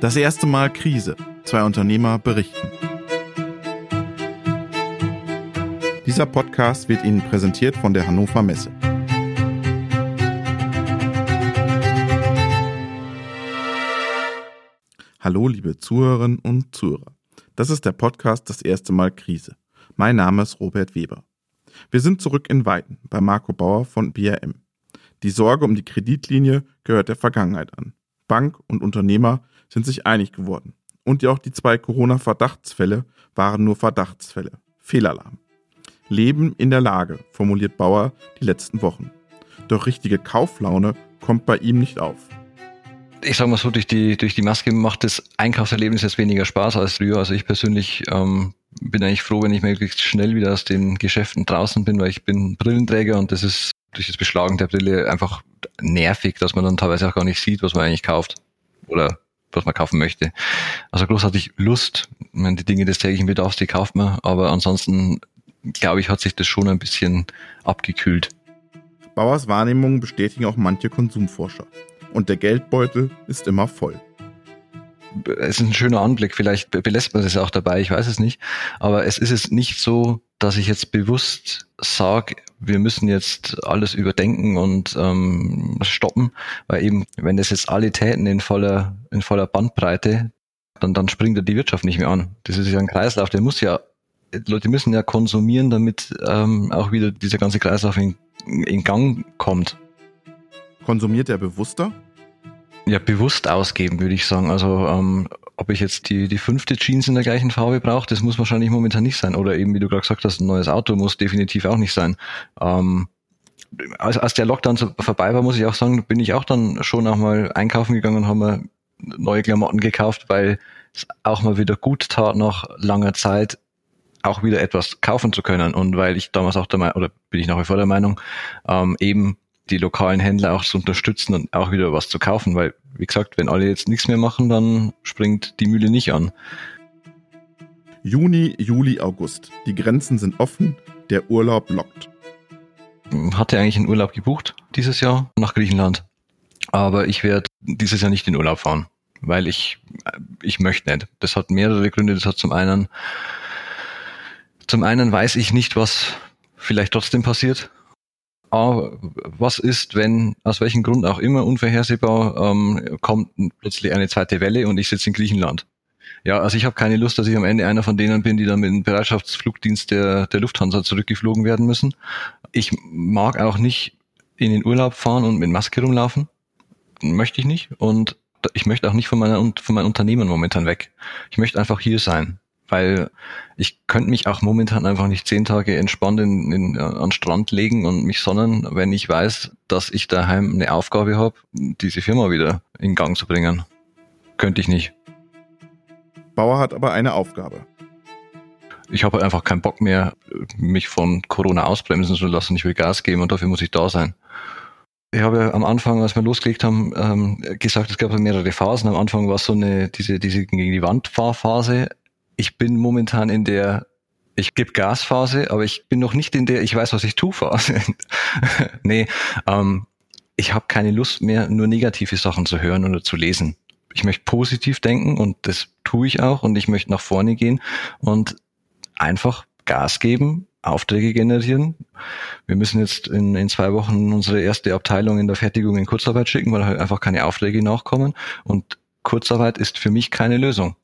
Das erste Mal Krise. Zwei Unternehmer berichten. Dieser Podcast wird Ihnen präsentiert von der Hannover Messe. Hallo, liebe Zuhörerinnen und Zuhörer. Das ist der Podcast Das erste Mal Krise. Mein Name ist Robert Weber. Wir sind zurück in Weiden bei Marco Bauer von BRM. Die Sorge um die Kreditlinie gehört der Vergangenheit an. Bank und Unternehmer sind sich einig geworden. Und auch die zwei Corona-Verdachtsfälle waren nur Verdachtsfälle. Fehlalarm. Leben in der Lage, formuliert Bauer die letzten Wochen. Doch richtige Kauflaune kommt bei ihm nicht auf. Ich sage mal so, durch die, durch die Maske macht das Einkaufserlebnis jetzt weniger Spaß als früher. Also ich persönlich ähm, bin eigentlich froh, wenn ich möglichst schnell wieder aus den Geschäften draußen bin, weil ich bin Brillenträger und das ist durch das Beschlagen der Brille einfach nervig, dass man dann teilweise auch gar nicht sieht, was man eigentlich kauft oder was man kaufen möchte. Also großartig Lust, ich meine, die Dinge des täglichen Bedarfs, die kauft man, aber ansonsten glaube ich, hat sich das schon ein bisschen abgekühlt. Bauers Wahrnehmung bestätigen auch manche Konsumforscher. Und der Geldbeutel ist immer voll. Es ist ein schöner Anblick, vielleicht belässt man es auch dabei, ich weiß es nicht. Aber es ist es nicht so, dass ich jetzt bewusst sage, wir müssen jetzt alles überdenken und ähm, stoppen, weil eben, wenn das jetzt alle täten in voller, in voller Bandbreite, dann, dann springt ja die Wirtschaft nicht mehr an. Das ist ja ein Kreislauf, der muss ja, Leute müssen ja konsumieren, damit ähm, auch wieder dieser ganze Kreislauf in, in Gang kommt. Konsumiert er bewusster? Ja, bewusst ausgeben, würde ich sagen. Also ähm, ob ich jetzt die, die fünfte Jeans in der gleichen Farbe brauche, das muss wahrscheinlich momentan nicht sein. Oder eben, wie du gerade gesagt hast, ein neues Auto muss definitiv auch nicht sein. Ähm, als, als der Lockdown so vorbei war, muss ich auch sagen, bin ich auch dann schon auch mal einkaufen gegangen und haben mir neue Klamotten gekauft, weil es auch mal wieder gut tat, nach langer Zeit auch wieder etwas kaufen zu können. Und weil ich damals auch der Meinung, oder bin ich nach wie vor der Meinung, ähm, eben die lokalen Händler auch zu unterstützen und auch wieder was zu kaufen, weil, wie gesagt, wenn alle jetzt nichts mehr machen, dann springt die Mühle nicht an. Juni, Juli, August. Die Grenzen sind offen, der Urlaub lockt. Hatte eigentlich einen Urlaub gebucht dieses Jahr nach Griechenland. Aber ich werde dieses Jahr nicht in Urlaub fahren, weil ich, ich möchte nicht. Das hat mehrere Gründe. Das hat zum einen, zum einen weiß ich nicht, was vielleicht trotzdem passiert. Was ist, wenn aus welchem Grund auch immer unvorhersehbar ähm, kommt plötzlich eine zweite Welle und ich sitze in Griechenland. Ja, also ich habe keine Lust, dass ich am Ende einer von denen bin, die dann mit dem Bereitschaftsflugdienst der, der Lufthansa zurückgeflogen werden müssen. Ich mag auch nicht in den Urlaub fahren und mit Maske rumlaufen. Möchte ich nicht. Und ich möchte auch nicht von, meiner, von meinem Unternehmen momentan weg. Ich möchte einfach hier sein weil ich könnte mich auch momentan einfach nicht zehn Tage entspannt in, in, äh, an Strand legen und mich sonnen, wenn ich weiß, dass ich daheim eine Aufgabe habe, diese Firma wieder in Gang zu bringen. Könnte ich nicht. Bauer hat aber eine Aufgabe. Ich habe einfach keinen Bock mehr, mich von Corona ausbremsen zu lassen. Ich will Gas geben und dafür muss ich da sein. Ich habe ja am Anfang, als wir losgelegt haben, ähm, gesagt, es gab mehrere Phasen. Am Anfang war es so eine, diese, diese gegen die Wand Fahrphase ich bin momentan in der ich gebe Gasphase, aber ich bin noch nicht in der ich weiß, was ich tue Phase. nee, ähm, ich habe keine Lust mehr, nur negative Sachen zu hören oder zu lesen. Ich möchte positiv denken und das tue ich auch und ich möchte nach vorne gehen und einfach Gas geben, Aufträge generieren. Wir müssen jetzt in, in zwei Wochen unsere erste Abteilung in der Fertigung in Kurzarbeit schicken, weil halt einfach keine Aufträge nachkommen. Und Kurzarbeit ist für mich keine Lösung.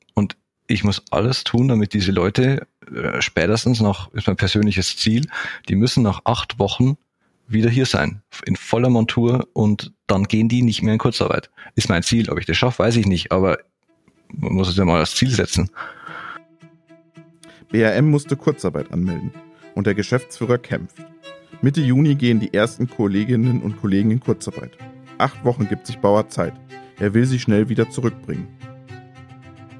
Ich muss alles tun, damit diese Leute äh, spätestens noch, ist mein persönliches Ziel, die müssen nach acht Wochen wieder hier sein, in voller Montur und dann gehen die nicht mehr in Kurzarbeit. Ist mein Ziel. Ob ich das schaffe, weiß ich nicht, aber man muss es ja mal als Ziel setzen. BRM musste Kurzarbeit anmelden und der Geschäftsführer kämpft. Mitte Juni gehen die ersten Kolleginnen und Kollegen in Kurzarbeit. Acht Wochen gibt sich Bauer Zeit. Er will sie schnell wieder zurückbringen.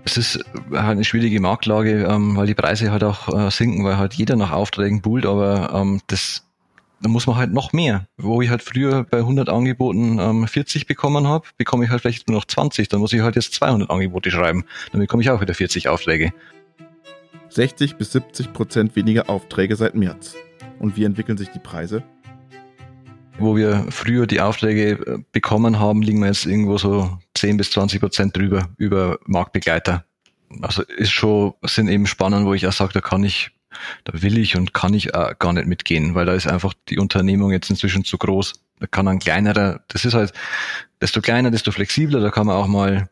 Es ist halt eine schwierige Marktlage, ähm, weil die Preise halt auch äh, sinken, weil halt jeder nach Aufträgen buhlt, aber ähm, das da muss man halt noch mehr. Wo ich halt früher bei 100 Angeboten ähm, 40 bekommen habe, bekomme ich halt vielleicht nur noch 20. Dann muss ich halt jetzt 200 Angebote schreiben. Dann bekomme ich auch wieder 40 Aufträge. 60 bis 70 Prozent weniger Aufträge seit März. Und wie entwickeln sich die Preise? Wo wir früher die Aufträge äh, bekommen haben, liegen wir jetzt irgendwo so 10 bis 20 Prozent drüber über Marktbegleiter. Also ist schon, sind eben Spannen, wo ich auch sage, da kann ich, da will ich und kann ich auch gar nicht mitgehen, weil da ist einfach die Unternehmung jetzt inzwischen zu groß. Da kann ein kleinerer, das ist halt, desto kleiner, desto flexibler, da kann man auch mal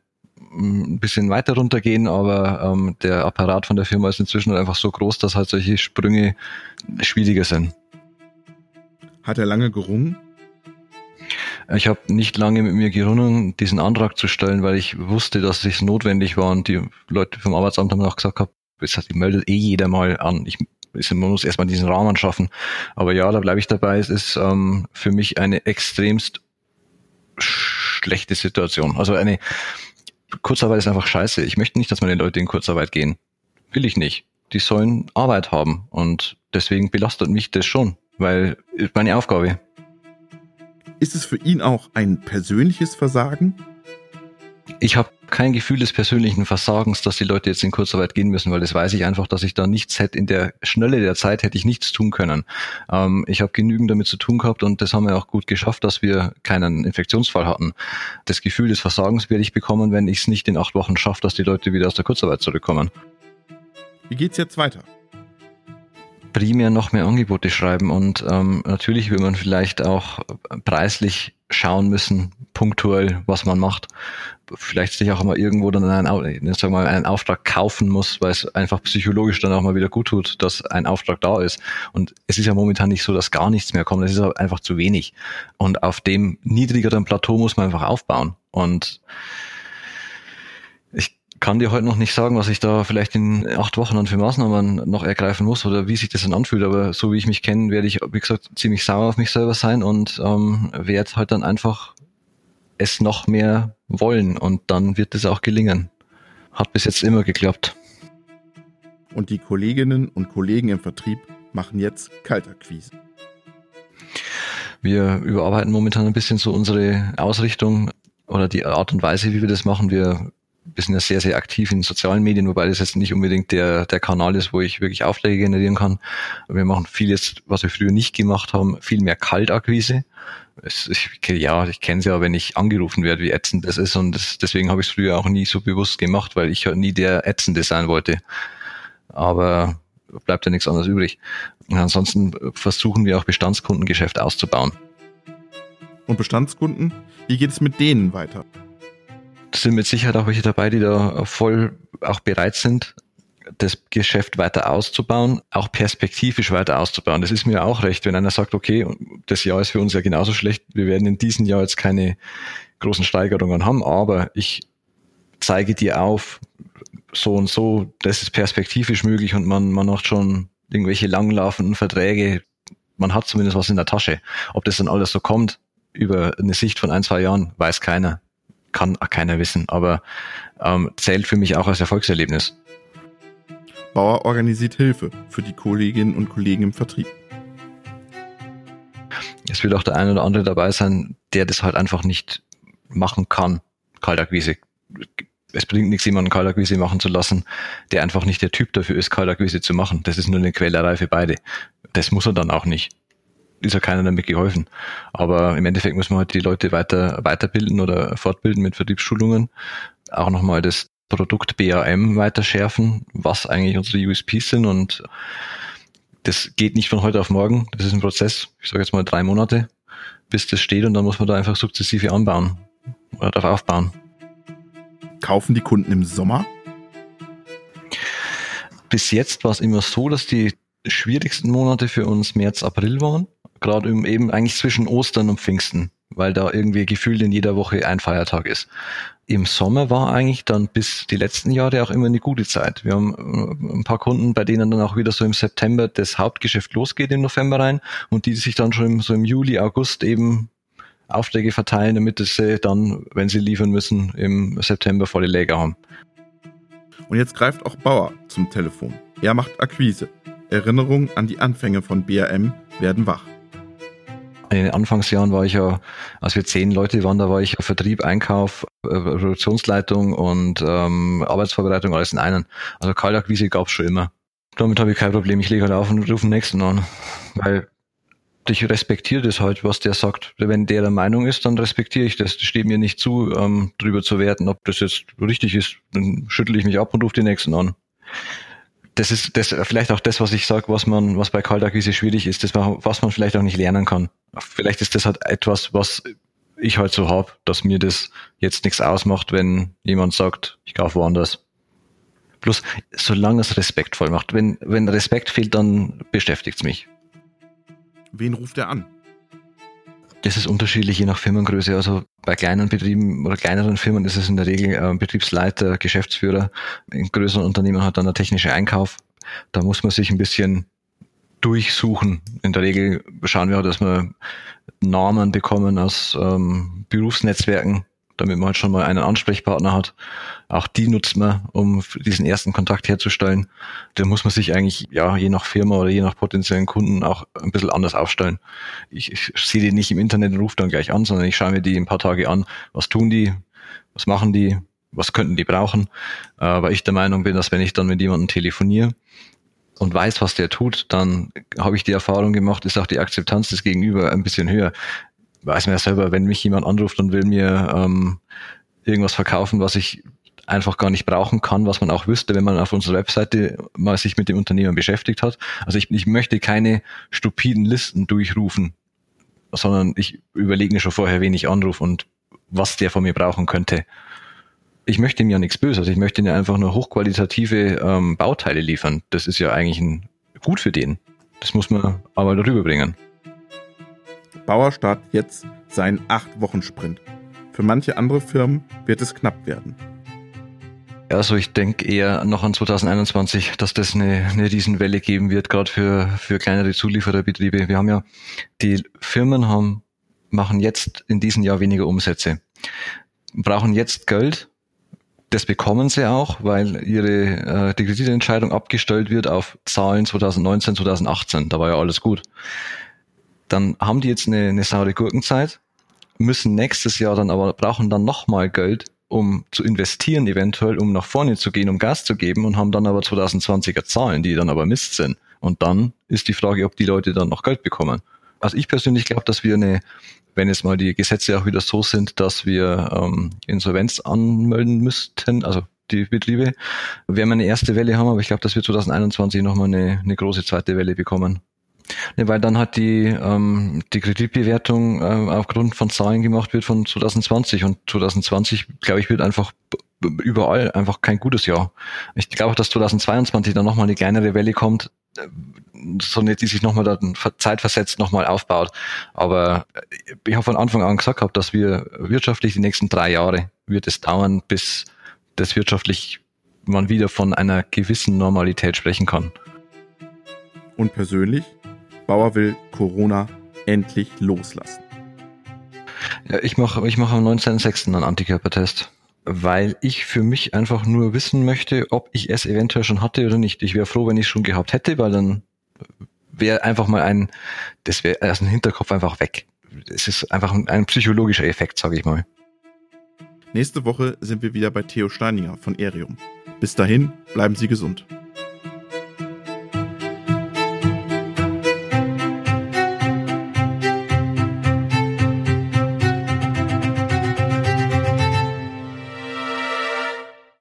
ein bisschen weiter runtergehen, aber ähm, der Apparat von der Firma ist inzwischen halt einfach so groß, dass halt solche Sprünge schwieriger sind. Hat er lange gerungen? Ich habe nicht lange mit mir gerungen, diesen Antrag zu stellen, weil ich wusste, dass es notwendig war und die Leute vom Arbeitsamt haben auch gesagt, es meldet eh jeder mal an. Ich, man muss erstmal diesen Rahmen schaffen. Aber ja, da bleibe ich dabei. Es ist ähm, für mich eine extremst schlechte Situation. Also eine Kurzarbeit ist einfach scheiße. Ich möchte nicht, dass meine Leute in Kurzarbeit gehen. Will ich nicht. Die sollen Arbeit haben und deswegen belastet mich das schon, weil meine Aufgabe. Ist es für ihn auch ein persönliches Versagen? Ich habe kein Gefühl des persönlichen Versagens, dass die Leute jetzt in Kurzarbeit gehen müssen, weil das weiß ich einfach, dass ich da nichts hätte. In der Schnelle der Zeit hätte ich nichts tun können. Ähm, ich habe genügend damit zu tun gehabt und das haben wir auch gut geschafft, dass wir keinen Infektionsfall hatten. Das Gefühl des Versagens werde ich bekommen, wenn ich es nicht in acht Wochen schaffe, dass die Leute wieder aus der Kurzarbeit zurückkommen. Wie geht's jetzt weiter? Primär noch mehr Angebote schreiben und ähm, natürlich will man vielleicht auch preislich schauen müssen, punktuell, was man macht. Vielleicht sich auch mal irgendwo dann einen, sagen wir mal, einen Auftrag kaufen muss, weil es einfach psychologisch dann auch mal wieder gut tut, dass ein Auftrag da ist. Und es ist ja momentan nicht so, dass gar nichts mehr kommt. Es ist einfach zu wenig. Und auf dem niedrigeren Plateau muss man einfach aufbauen. Und ich kann dir heute noch nicht sagen, was ich da vielleicht in acht Wochen dann für Maßnahmen noch ergreifen muss oder wie sich das dann anfühlt. Aber so wie ich mich kenne, werde ich, wie gesagt, ziemlich sauer auf mich selber sein und ähm, werde halt dann einfach es noch mehr wollen und dann wird es auch gelingen. Hat bis jetzt immer geklappt. Und die Kolleginnen und Kollegen im Vertrieb machen jetzt Kaltakquise. Wir überarbeiten momentan ein bisschen so unsere Ausrichtung oder die Art und Weise, wie wir das machen. Wir wir sind ja sehr, sehr aktiv in sozialen Medien, wobei das jetzt nicht unbedingt der, der Kanal ist, wo ich wirklich Aufträge generieren kann. Wir machen vieles, was wir früher nicht gemacht haben, viel mehr Kaltakquise. Es, ich, ja, ich kenne es ja, wenn ich angerufen werde, wie ätzend das ist und das, deswegen habe ich es früher auch nie so bewusst gemacht, weil ich halt nie der Ätzende sein wollte. Aber bleibt ja nichts anderes übrig. Und ansonsten versuchen wir auch Bestandskundengeschäft auszubauen. Und Bestandskunden, wie geht es mit denen weiter? Sind mit Sicherheit auch welche dabei, die da voll auch bereit sind, das Geschäft weiter auszubauen, auch perspektivisch weiter auszubauen. Das ist mir auch recht, wenn einer sagt, okay, das Jahr ist für uns ja genauso schlecht, wir werden in diesem Jahr jetzt keine großen Steigerungen haben, aber ich zeige dir auf, so und so, das ist perspektivisch möglich und man, man macht schon irgendwelche langlaufenden Verträge, man hat zumindest was in der Tasche. Ob das dann alles so kommt, über eine Sicht von ein, zwei Jahren, weiß keiner kann auch keiner wissen, aber ähm, zählt für mich auch als Erfolgserlebnis. Bauer organisiert Hilfe für die Kolleginnen und Kollegen im Vertrieb. Es wird auch der eine oder andere dabei sein, der das halt einfach nicht machen kann. Kaltakquise. Es bringt nichts, jemanden Kaltakquise machen zu lassen, der einfach nicht der Typ dafür ist, Kaltakquise zu machen. Das ist nur eine Quälerei für beide. Das muss er dann auch nicht ist ja keiner damit geholfen. Aber im Endeffekt muss man halt die Leute weiter weiterbilden oder fortbilden mit Vertriebsschulungen. Auch nochmal das Produkt BAM weiter schärfen, was eigentlich unsere USPs sind und das geht nicht von heute auf morgen. Das ist ein Prozess, ich sage jetzt mal drei Monate, bis das steht und dann muss man da einfach sukzessive anbauen oder darauf aufbauen. Kaufen die Kunden im Sommer? Bis jetzt war es immer so, dass die schwierigsten Monate für uns März, April waren gerade eben eigentlich zwischen Ostern und Pfingsten, weil da irgendwie gefühlt in jeder Woche ein Feiertag ist. Im Sommer war eigentlich dann bis die letzten Jahre auch immer eine gute Zeit. Wir haben äh, ein paar Kunden, bei denen dann auch wieder so im September das Hauptgeschäft losgeht im November rein und die sich dann schon im, so im Juli, August eben Aufträge verteilen, damit sie dann, wenn sie liefern müssen, im September volle Läger haben. Und jetzt greift auch Bauer zum Telefon. Er macht Akquise. Erinnerungen an die Anfänge von BRM werden wach in den Anfangsjahren war ich ja, als wir zehn Leute waren, da war ich Vertrieb, Einkauf, äh, Produktionsleitung und ähm, Arbeitsvorbereitung alles in einen. Also Kaltakquise gab es schon immer. Damit habe ich kein Problem. Ich lege halt auf und rufe den nächsten an. Weil ich respektiere das halt, was der sagt. Wenn der der Meinung ist, dann respektiere ich das. Das steht mir nicht zu, ähm, drüber zu werten, ob das jetzt richtig ist. Dann schüttle ich mich ab und rufe die nächsten an. Das ist das vielleicht auch das, was ich sage, was man, was bei Kaltakquise schwierig ist, das was man vielleicht auch nicht lernen kann. Vielleicht ist das halt etwas, was ich halt so hab, dass mir das jetzt nichts ausmacht, wenn jemand sagt, ich kaufe woanders. Bloß solange es respektvoll macht. Wenn, wenn Respekt fehlt, dann beschäftigt's mich. Wen ruft er an? Das ist unterschiedlich je nach Firmengröße. Also bei kleinen Betrieben oder kleineren Firmen ist es in der Regel äh, Betriebsleiter, Geschäftsführer. In größeren Unternehmen hat dann der technische Einkauf. Da muss man sich ein bisschen durchsuchen. In der Regel schauen wir, dass wir Namen bekommen aus ähm, Berufsnetzwerken, damit man halt schon mal einen Ansprechpartner hat. Auch die nutzt man, um diesen ersten Kontakt herzustellen. Da muss man sich eigentlich, ja, je nach Firma oder je nach potenziellen Kunden auch ein bisschen anders aufstellen. Ich, ich sehe die nicht im Internet und rufe dann gleich an, sondern ich schaue mir die ein paar Tage an. Was tun die? Was machen die? Was könnten die brauchen? Weil ich der Meinung bin, dass wenn ich dann mit jemandem telefoniere, und weiß, was der tut, dann habe ich die Erfahrung gemacht, ist auch die Akzeptanz des Gegenüber ein bisschen höher weiß man ja selber, wenn mich jemand anruft und will mir ähm, irgendwas verkaufen, was ich einfach gar nicht brauchen kann, was man auch wüsste, wenn man auf unserer Webseite mal sich mit dem Unternehmen beschäftigt hat. Also ich, ich möchte keine stupiden Listen durchrufen, sondern ich überlege mir schon vorher, wen ich anrufe und was der von mir brauchen könnte. Ich möchte ihm ja nichts Böses, ich möchte ihm einfach nur hochqualitative ähm, Bauteile liefern. Das ist ja eigentlich ein, gut für den. Das muss man aber darüber bringen. Bauer startet jetzt seinen 8-Wochen-Sprint. Für manche andere Firmen wird es knapp werden. Also ich denke eher noch an 2021, dass das eine, eine Riesenwelle geben wird, gerade für, für kleinere Zuliefererbetriebe. Wir haben ja, die Firmen haben, machen jetzt in diesem Jahr weniger Umsätze, brauchen jetzt Geld. Das bekommen sie auch, weil ihre äh, die Kreditentscheidung abgestellt wird auf Zahlen 2019, 2018. Da war ja alles gut dann haben die jetzt eine, eine saure Gurkenzeit, müssen nächstes Jahr dann aber brauchen dann nochmal Geld, um zu investieren, eventuell, um nach vorne zu gehen, um Gas zu geben und haben dann aber 2020er Zahlen, die dann aber Mist sind. Und dann ist die Frage, ob die Leute dann noch Geld bekommen. Also ich persönlich glaube, dass wir eine, wenn jetzt mal die Gesetze auch wieder so sind, dass wir ähm, Insolvenz anmelden müssten, also die Betriebe, werden wir eine erste Welle haben, aber ich glaube, dass wir 2021 nochmal eine, eine große zweite Welle bekommen. Ja, weil dann hat die, ähm, die Kreditbewertung äh, aufgrund von Zahlen gemacht wird von 2020 und 2020, glaube ich, wird einfach überall einfach kein gutes Jahr. Ich glaube auch, dass 2022 dann nochmal eine kleinere Welle kommt, äh, so nicht, die sich nochmal zeitversetzt nochmal aufbaut. Aber ich habe von Anfang an gesagt gehabt, dass wir wirtschaftlich die nächsten drei Jahre wird es dauern, bis das wirtschaftlich man wieder von einer gewissen Normalität sprechen kann. Und persönlich? Bauer will Corona endlich loslassen. Ja, ich mache ich mach am 19.06. einen Antikörpertest, weil ich für mich einfach nur wissen möchte, ob ich es eventuell schon hatte oder nicht. Ich wäre froh, wenn ich es schon gehabt hätte, weil dann wäre einfach mal ein, das wäre aus dem Hinterkopf einfach weg. Es ist einfach ein, ein psychologischer Effekt, sage ich mal. Nächste Woche sind wir wieder bei Theo Steininger von Erium. Bis dahin, bleiben Sie gesund.